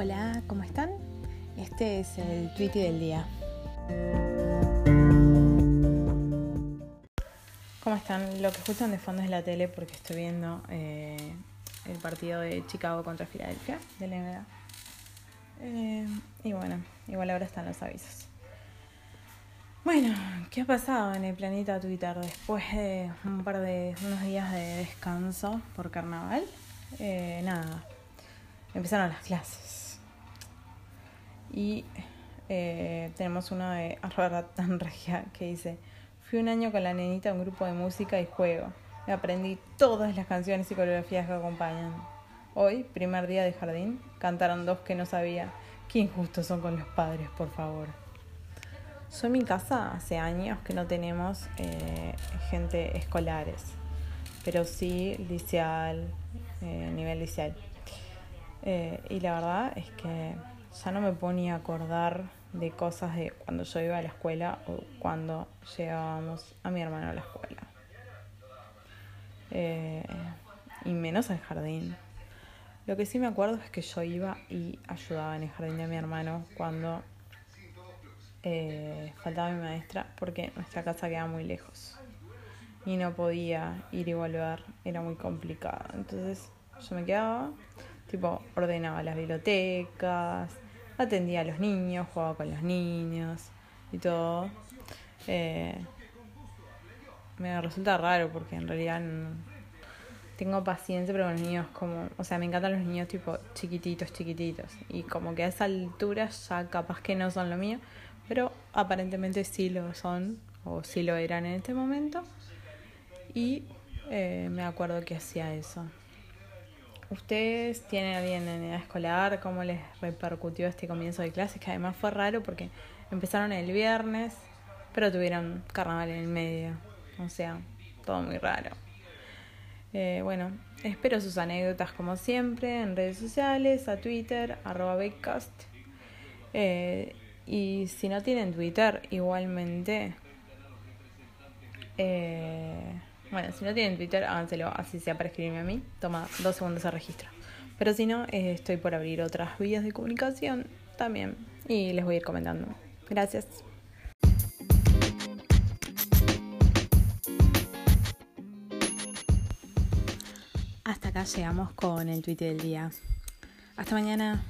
Hola, ¿cómo están? Este es el tweet del día. ¿Cómo están? Lo que escuchan de fondo es la tele porque estoy viendo eh, el partido de Chicago contra Filadelfia de la NBA. Eh, y bueno, igual ahora están los avisos. Bueno, ¿qué ha pasado en el planeta Twitter después de un par de unos días de descanso por carnaval? Eh, nada, empezaron las clases. Y eh, tenemos uno de arroba tan regia que dice, fui un año con la nenita a un grupo de música y juego. Me aprendí todas las canciones y coreografías que acompañan. Hoy, primer día de jardín, cantaron dos que no sabía. Qué injustos son con los padres, por favor. Yo en mi casa hace años que no tenemos eh, gente escolares, pero sí liceal, eh, nivel liceal. Eh, y la verdad es que ya no me ponía a acordar de cosas de cuando yo iba a la escuela o cuando llevábamos a mi hermano a la escuela. Eh, y menos al jardín. Lo que sí me acuerdo es que yo iba y ayudaba en el jardín de mi hermano cuando eh, faltaba mi maestra porque nuestra casa quedaba muy lejos y no podía ir y volver, era muy complicado. Entonces yo me quedaba, tipo, ordenaba las bibliotecas, atendía a los niños, jugaba con los niños y todo. Eh, me resulta raro porque en realidad tengo paciencia pero con los niños como, o sea, me encantan los niños tipo chiquititos, chiquititos y como que a esa altura ya capaz que no son lo mío, pero aparentemente sí lo son o sí lo eran en este momento y eh, me acuerdo que hacía eso. ¿Ustedes tienen alguien en edad escolar? ¿Cómo les repercutió este comienzo de clases? Que además fue raro porque empezaron el viernes, pero tuvieron carnaval en el medio. O sea, todo muy raro. Eh, bueno, espero sus anécdotas como siempre en redes sociales, a Twitter, arroba Backcast. Eh, y si no tienen Twitter, igualmente... Eh, bueno, si no tienen Twitter, háganselo así sea para escribirme a mí. Toma dos segundos de registro. Pero si no, eh, estoy por abrir otras vías de comunicación también. Y les voy a ir comentando. Gracias. Hasta acá llegamos con el tweet del día. Hasta mañana.